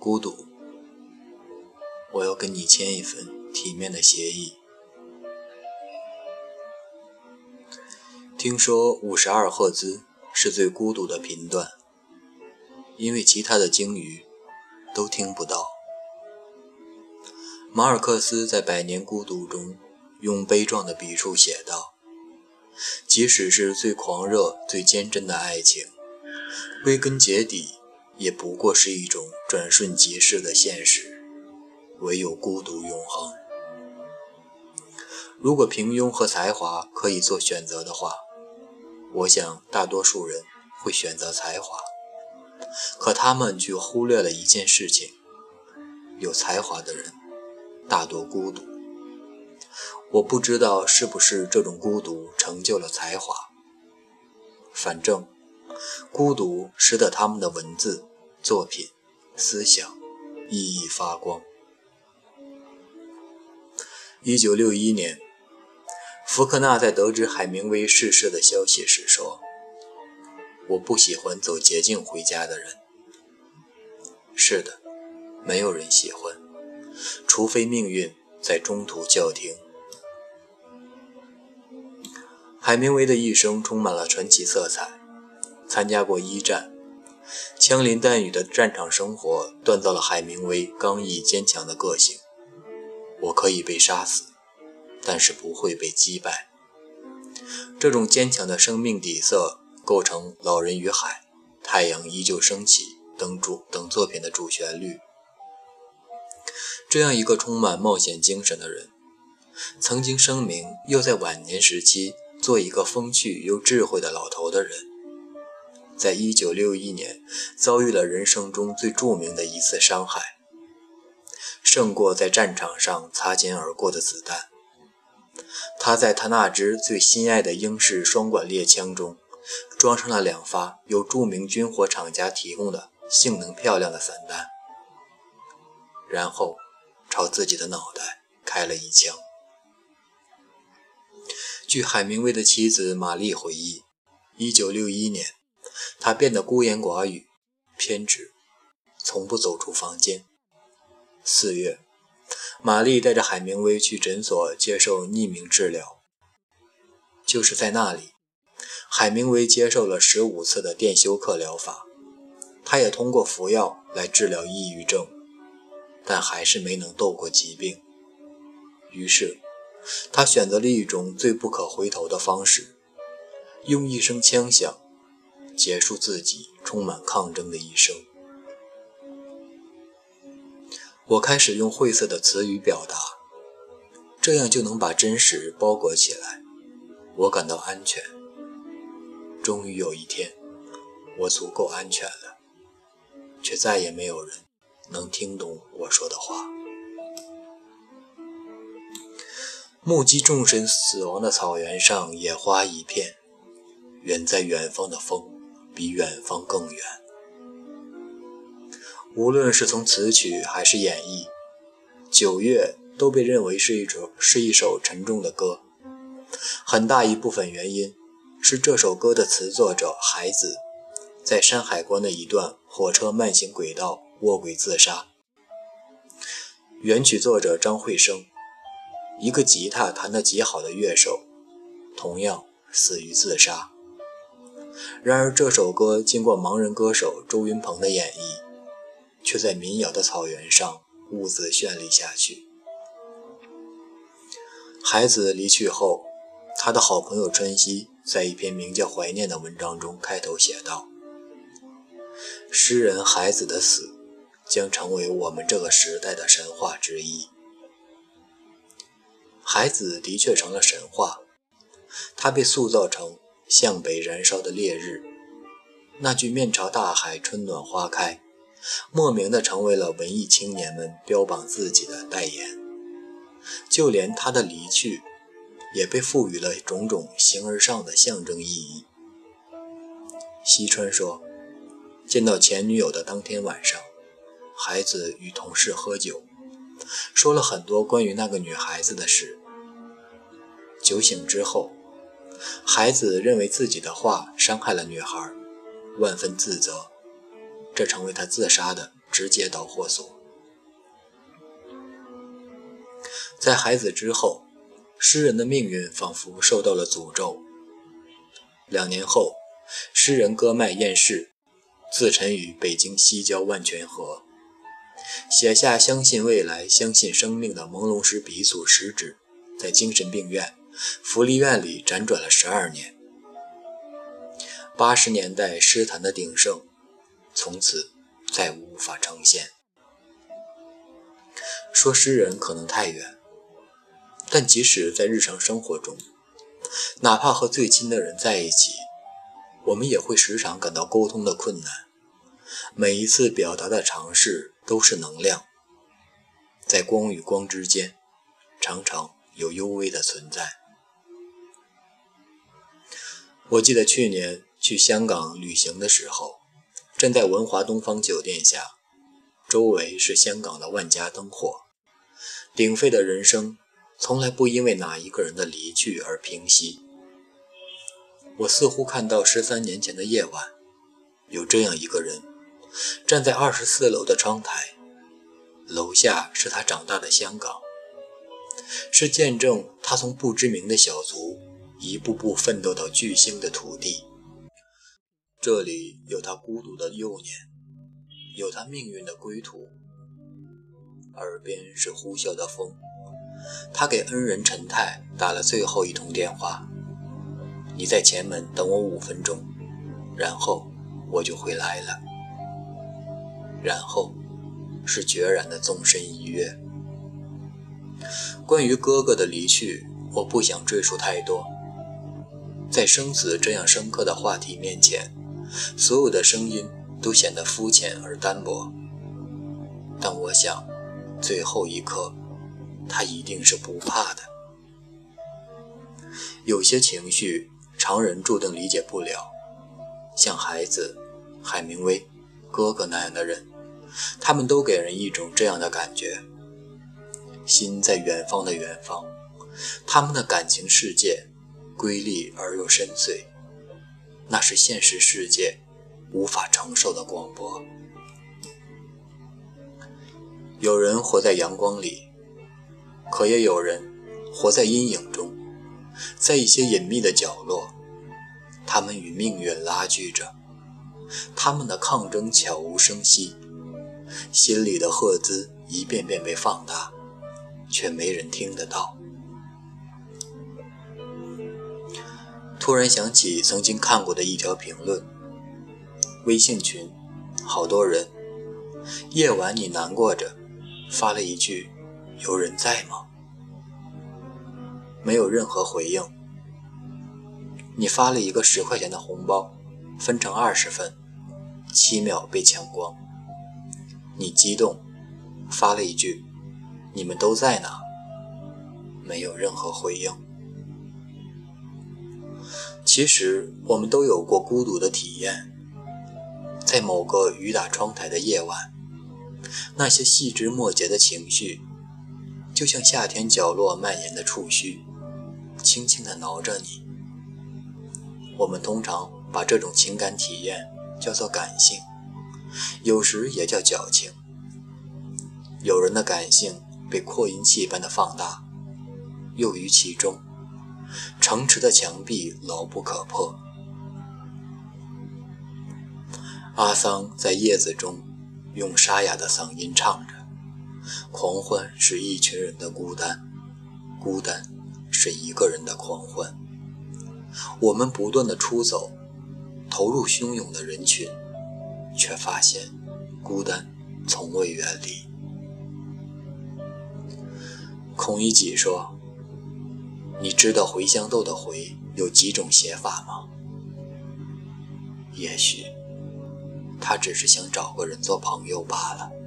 孤独，我要跟你签一份体面的协议。听说五十二赫兹是最孤独的频段，因为其他的鲸鱼都听不到。马尔克斯在《百年孤独》中用悲壮的笔触写道：“即使是最狂热、最坚贞的爱情，归根结底也不过是一种转瞬即逝的现实。唯有孤独永恒。如果平庸和才华可以做选择的话。”我想，大多数人会选择才华，可他们却忽略了一件事情：有才华的人大多孤独。我不知道是不是这种孤独成就了才华，反正孤独使得他们的文字、作品、思想熠熠发光。一九六一年。福克纳在得知海明威逝世的消息时说：“我不喜欢走捷径回家的人。”是的，没有人喜欢，除非命运在中途叫停。海明威的一生充满了传奇色彩，参加过一战，枪林弹雨的战场生活锻造了海明威刚毅坚强的个性。我可以被杀死。但是不会被击败。这种坚强的生命底色构成《老人与海》《太阳依旧升起》等主等作品的主旋律。这样一个充满冒险精神的人，曾经声明要在晚年时期做一个风趣又智慧的老头的人，在一九六一年遭遇了人生中最著名的一次伤害，胜过在战场上擦肩而过的子弹。他在他那支最心爱的英式双管猎枪中，装上了两发由著名军火厂家提供的性能漂亮的散弹，然后朝自己的脑袋开了一枪。据海明威的妻子玛丽回忆，1961年，他变得孤言寡语、偏执，从不走出房间。四月。玛丽带着海明威去诊所接受匿名治疗，就是在那里，海明威接受了十五次的电休克疗法。他也通过服药来治疗抑郁症，但还是没能斗过疾病。于是，他选择了一种最不可回头的方式，用一声枪响结束自己充满抗争的一生。我开始用晦涩的词语表达，这样就能把真实包裹起来。我感到安全。终于有一天，我足够安全了，却再也没有人能听懂我说的话。目击众神死亡的草原上，野花一片。远在远方的风，比远方更远。无论是从词曲还是演绎，《九月》都被认为是一首是一首沉重的歌。很大一部分原因是这首歌的词作者海子在山海关的一段火车慢行轨道卧轨自杀。原曲作者张惠生，一个吉他弹得极好的乐手，同样死于自杀。然而这首歌经过盲人歌手周云鹏的演绎。却在民谣的草原上兀自绚丽下去。孩子离去后，他的好朋友春熙在一篇名叫《怀念》的文章中开头写道：“诗人孩子的死将成为我们这个时代的神话之一。”孩子的确成了神话，他被塑造成向北燃烧的烈日。那句“面朝大海，春暖花开”。莫名的成为了文艺青年们标榜自己的代言，就连他的离去，也被赋予了种种形而上的象征意义。西川说，见到前女友的当天晚上，孩子与同事喝酒，说了很多关于那个女孩子的事。酒醒之后，孩子认为自己的话伤害了女孩，万分自责。这成为他自杀的直接导火索。在孩子之后，诗人的命运仿佛受到了诅咒。两年后，诗人割脉厌世，自沉于北京西郊万泉河，写下“相信未来，相信生命”的朦胧诗笔祖食指，在精神病院、福利院里辗转了十二年。八十年代诗坛的鼎盛，从此再无法呈现。说诗人可能太远。但即使在日常生活中，哪怕和最亲的人在一起，我们也会时常感到沟通的困难。每一次表达的尝试都是能量，在光与光之间，常常有幽微的存在。我记得去年去香港旅行的时候，站在文华东方酒店下，周围是香港的万家灯火，鼎沸的人生。从来不因为哪一个人的离去而平息。我似乎看到十三年前的夜晚，有这样一个人，站在二十四楼的窗台，楼下是他长大的香港，是见证他从不知名的小卒一步步奋斗到巨星的土地。这里有他孤独的幼年，有他命运的归途。耳边是呼啸的风。他给恩人陈太打了最后一通电话：“你在前门等我五分钟，然后我就会来了。”然后是决然的纵身一跃。关于哥哥的离去，我不想赘述太多。在生死这样深刻的话题面前，所有的声音都显得肤浅而单薄。但我想，最后一刻。他一定是不怕的。有些情绪，常人注定理解不了。像孩子、海明威、哥哥那样的人，他们都给人一种这样的感觉：心在远方的远方，他们的感情世界瑰丽而又深邃，那是现实世界无法承受的广博。有人活在阳光里。可也有人活在阴影中，在一些隐秘的角落，他们与命运拉锯着，他们的抗争悄无声息，心里的赫兹一遍遍被放大，却没人听得到。突然想起曾经看过的一条评论，微信群，好多人，夜晚你难过着，发了一句。有人在吗？没有任何回应。你发了一个十块钱的红包，分成二十份，七秒被抢光。你激动，发了一句：“你们都在呢。”没有任何回应。其实我们都有过孤独的体验，在某个雨打窗台的夜晚，那些细枝末节的情绪。就像夏天角落蔓延的触须，轻轻地挠着你。我们通常把这种情感体验叫做感性，有时也叫矫情。有人的感性被扩音器般的放大，囿于其中，城池的墙壁牢不可破。阿桑在叶子中用沙哑的嗓音唱着。狂欢是一群人的孤单，孤单是一个人的狂欢。我们不断的出走，投入汹涌的人群，却发现孤单从未远离。孔乙己说：“你知道茴香豆的茴有几种写法吗？”也许他只是想找个人做朋友罢了。